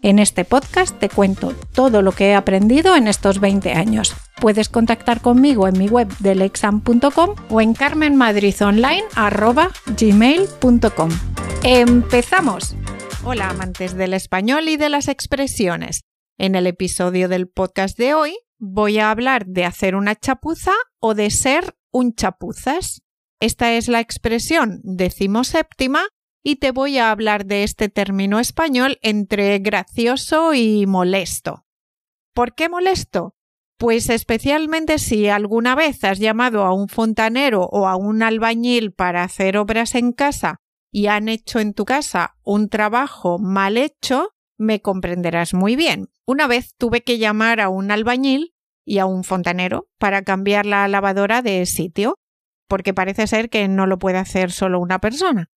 En este podcast te cuento todo lo que he aprendido en estos 20 años. Puedes contactar conmigo en mi web delexam.com o en carmenmadridonline.gmail.com. ¡Empezamos! Hola amantes del español y de las expresiones. En el episodio del podcast de hoy voy a hablar de hacer una chapuza o de ser un chapuzas. Esta es la expresión decimoséptima y te voy a hablar de este término español entre gracioso y molesto. ¿Por qué molesto? Pues especialmente si alguna vez has llamado a un fontanero o a un albañil para hacer obras en casa y han hecho en tu casa un trabajo mal hecho, me comprenderás muy bien. Una vez tuve que llamar a un albañil y a un fontanero para cambiar la lavadora de sitio, porque parece ser que no lo puede hacer solo una persona.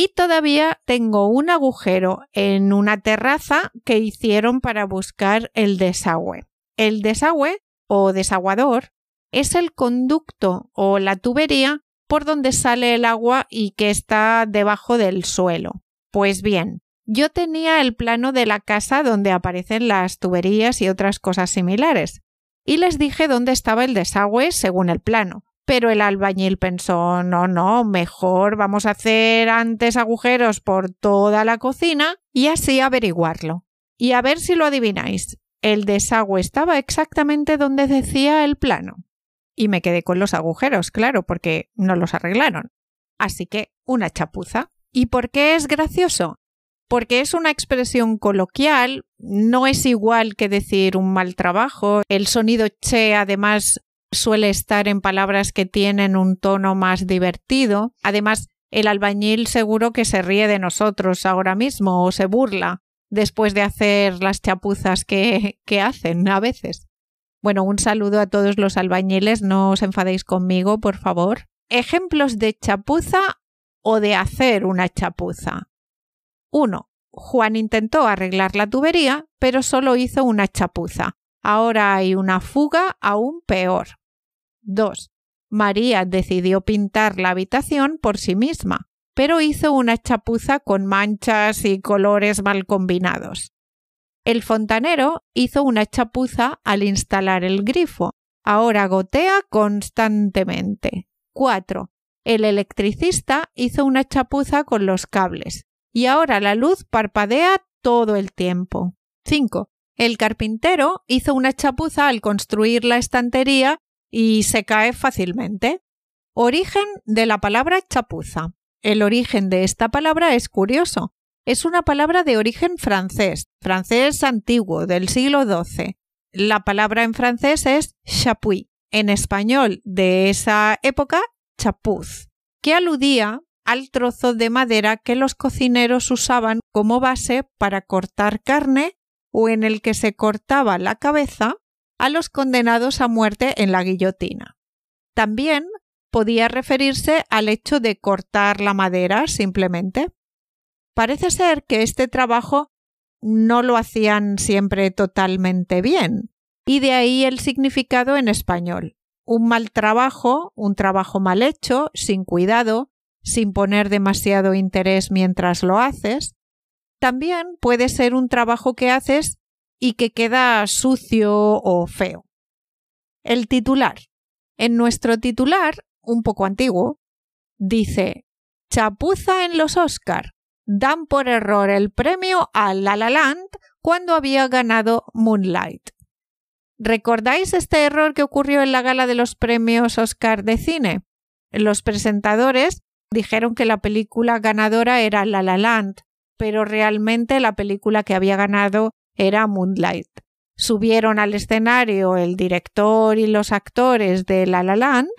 Y todavía tengo un agujero en una terraza que hicieron para buscar el desagüe. El desagüe o desaguador es el conducto o la tubería por donde sale el agua y que está debajo del suelo. Pues bien, yo tenía el plano de la casa donde aparecen las tuberías y otras cosas similares, y les dije dónde estaba el desagüe según el plano. Pero el albañil pensó no, no, mejor vamos a hacer antes agujeros por toda la cocina y así averiguarlo. Y a ver si lo adivináis. El desagüe estaba exactamente donde decía el plano. Y me quedé con los agujeros, claro, porque no los arreglaron. Así que una chapuza. ¿Y por qué es gracioso? Porque es una expresión coloquial, no es igual que decir un mal trabajo. El sonido che además suele estar en palabras que tienen un tono más divertido. Además, el albañil seguro que se ríe de nosotros ahora mismo o se burla después de hacer las chapuzas que, que hacen a veces. Bueno, un saludo a todos los albañiles, no os enfadéis conmigo, por favor. Ejemplos de chapuza o de hacer una chapuza. 1. Juan intentó arreglar la tubería, pero solo hizo una chapuza. Ahora hay una fuga aún peor. 2. María decidió pintar la habitación por sí misma, pero hizo una chapuza con manchas y colores mal combinados. El fontanero hizo una chapuza al instalar el grifo. Ahora gotea constantemente. 4. El electricista hizo una chapuza con los cables. Y ahora la luz parpadea todo el tiempo. 5. El carpintero hizo una chapuza al construir la estantería y se cae fácilmente. Origen de la palabra chapuza. El origen de esta palabra es curioso. Es una palabra de origen francés, francés antiguo, del siglo XII. La palabra en francés es chapuis, en español de esa época, chapuz, que aludía al trozo de madera que los cocineros usaban como base para cortar carne o en el que se cortaba la cabeza a los condenados a muerte en la guillotina. También podía referirse al hecho de cortar la madera simplemente. Parece ser que este trabajo no lo hacían siempre totalmente bien, y de ahí el significado en español. Un mal trabajo, un trabajo mal hecho, sin cuidado, sin poner demasiado interés mientras lo haces. También puede ser un trabajo que haces y que queda sucio o feo. El titular. En nuestro titular, un poco antiguo, dice Chapuza en los Oscar. Dan por error el premio a La La Land cuando había ganado Moonlight. ¿Recordáis este error que ocurrió en la gala de los premios Oscar de cine? Los presentadores dijeron que la película ganadora era La La Land, pero realmente la película que había ganado era Moonlight. Subieron al escenario el director y los actores de La La Land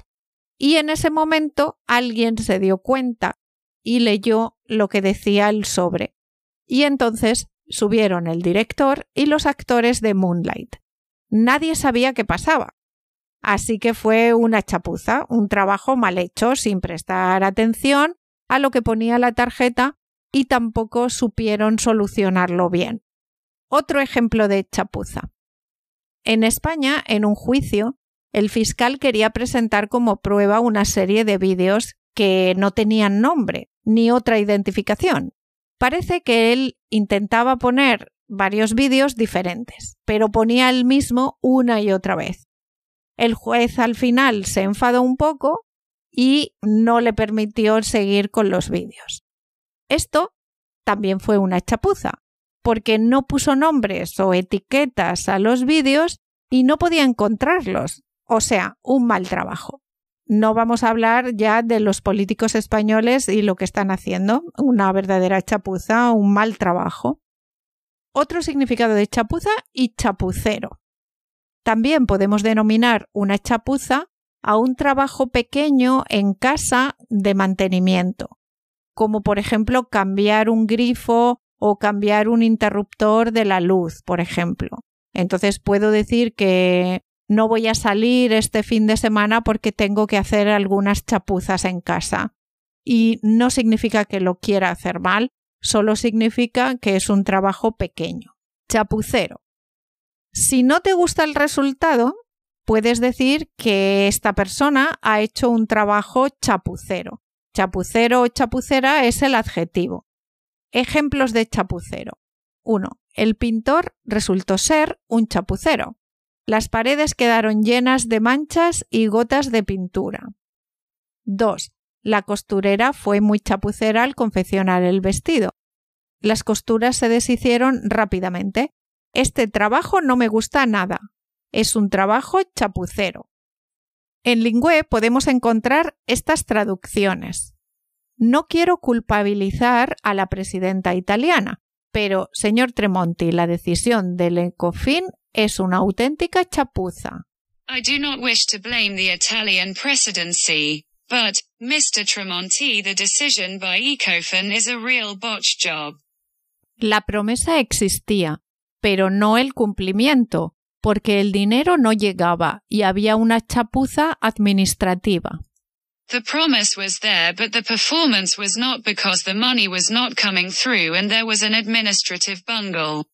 y en ese momento alguien se dio cuenta y leyó lo que decía el sobre. Y entonces subieron el director y los actores de Moonlight. Nadie sabía qué pasaba. Así que fue una chapuza, un trabajo mal hecho, sin prestar atención a lo que ponía la tarjeta y tampoco supieron solucionarlo bien. Otro ejemplo de chapuza. En España, en un juicio, el fiscal quería presentar como prueba una serie de vídeos que no tenían nombre ni otra identificación. Parece que él intentaba poner varios vídeos diferentes, pero ponía el mismo una y otra vez. El juez al final se enfadó un poco y no le permitió seguir con los vídeos. Esto también fue una chapuza, porque no puso nombres o etiquetas a los vídeos y no podía encontrarlos. O sea, un mal trabajo. No vamos a hablar ya de los políticos españoles y lo que están haciendo, una verdadera chapuza, un mal trabajo. Otro significado de chapuza y chapucero. También podemos denominar una chapuza a un trabajo pequeño en casa de mantenimiento, como por ejemplo cambiar un grifo o cambiar un interruptor de la luz, por ejemplo. Entonces puedo decir que no voy a salir este fin de semana porque tengo que hacer algunas chapuzas en casa. Y no significa que lo quiera hacer mal, solo significa que es un trabajo pequeño. Chapucero. Si no te gusta el resultado, puedes decir que esta persona ha hecho un trabajo chapucero. Chapucero o chapucera es el adjetivo. Ejemplos de chapucero. 1. El pintor resultó ser un chapucero. Las paredes quedaron llenas de manchas y gotas de pintura. 2. La costurera fue muy chapucera al confeccionar el vestido. Las costuras se deshicieron rápidamente. Este trabajo no me gusta nada. Es un trabajo chapucero. En Lingüe podemos encontrar estas traducciones. No quiero culpabilizar a la presidenta italiana, pero, señor Tremonti, la decisión del ECOFIN es una auténtica chapuza. I do not wish to blame the Italian presidency, but, Mr. Tremonti, the decision by ECOFIN is a real botch job. La promesa existía, pero no el cumplimiento, porque el dinero no llegaba y había una chapuza administrativa. The promise was there but the performance was not because the money was not coming through and there was an administrative bungle.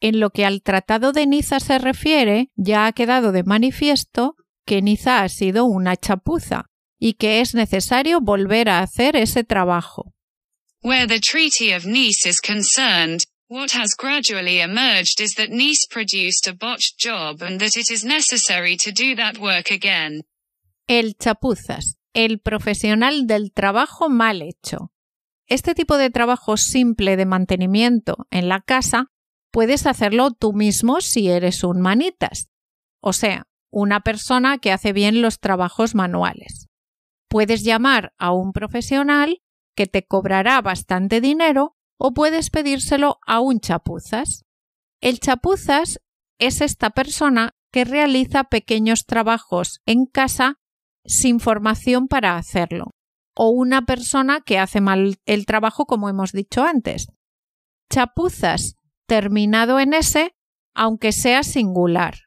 En lo que al Tratado de Niza se refiere, ya ha quedado de manifiesto que Niza ha sido una chapuza y que es necesario volver a hacer ese trabajo. Where the Treaty of Nice is concerned, what has gradually emerged is that Nice produced a botched job and that it is necessary to do that work again. El chapuzas el profesional del trabajo mal hecho. Este tipo de trabajo simple de mantenimiento en la casa puedes hacerlo tú mismo si eres un manitas, o sea, una persona que hace bien los trabajos manuales. Puedes llamar a un profesional que te cobrará bastante dinero o puedes pedírselo a un chapuzas. El chapuzas es esta persona que realiza pequeños trabajos en casa sin formación para hacerlo, o una persona que hace mal el trabajo como hemos dicho antes. Chapuzas, terminado en S, aunque sea singular.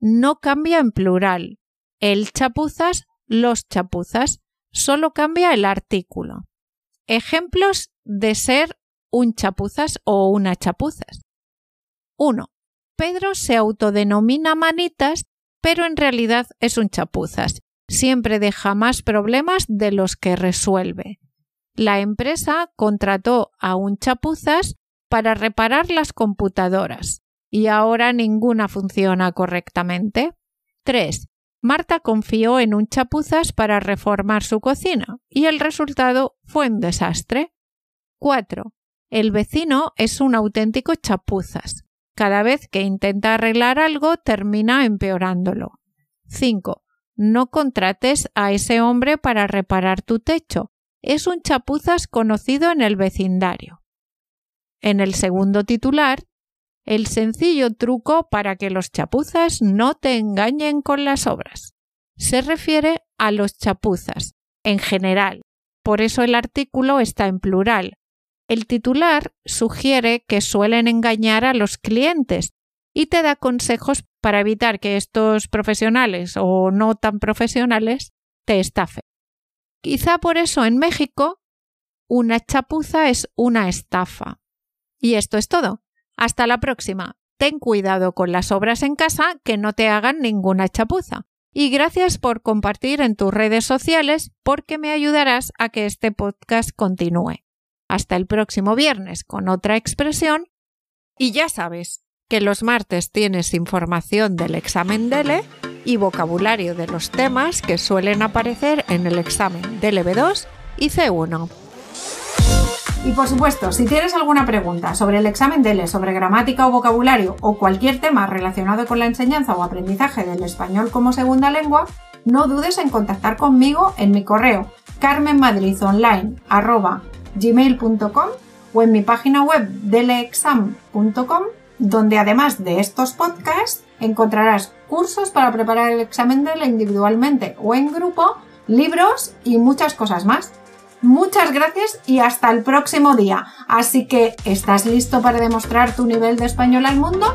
No cambia en plural. El chapuzas, los chapuzas, solo cambia el artículo. Ejemplos de ser un chapuzas o una chapuzas. 1. Pedro se autodenomina manitas, pero en realidad es un chapuzas siempre deja más problemas de los que resuelve. La empresa contrató a un chapuzas para reparar las computadoras y ahora ninguna funciona correctamente. 3. Marta confió en un chapuzas para reformar su cocina y el resultado fue un desastre. 4. El vecino es un auténtico chapuzas. Cada vez que intenta arreglar algo termina empeorándolo. 5. No contrates a ese hombre para reparar tu techo. Es un chapuzas conocido en el vecindario. En el segundo titular, el sencillo truco para que los chapuzas no te engañen con las obras. Se refiere a los chapuzas, en general. Por eso el artículo está en plural. El titular sugiere que suelen engañar a los clientes y te da consejos para evitar que estos profesionales o no tan profesionales te estafen. Quizá por eso en México una chapuza es una estafa. Y esto es todo. Hasta la próxima. Ten cuidado con las obras en casa que no te hagan ninguna chapuza. Y gracias por compartir en tus redes sociales porque me ayudarás a que este podcast continúe. Hasta el próximo viernes con otra expresión. Y ya sabes que los martes tienes información del examen DELE y vocabulario de los temas que suelen aparecer en el examen DLB2 y C1. Y por supuesto, si tienes alguna pregunta sobre el examen DELE, sobre gramática o vocabulario o cualquier tema relacionado con la enseñanza o aprendizaje del español como segunda lengua, no dudes en contactar conmigo en mi correo carmenmadridonline.gmail.com o en mi página web deleexam.com donde además de estos podcasts encontrarás cursos para preparar el examen DELE individualmente o en grupo, libros y muchas cosas más. Muchas gracias y hasta el próximo día. Así que, ¿estás listo para demostrar tu nivel de español al mundo?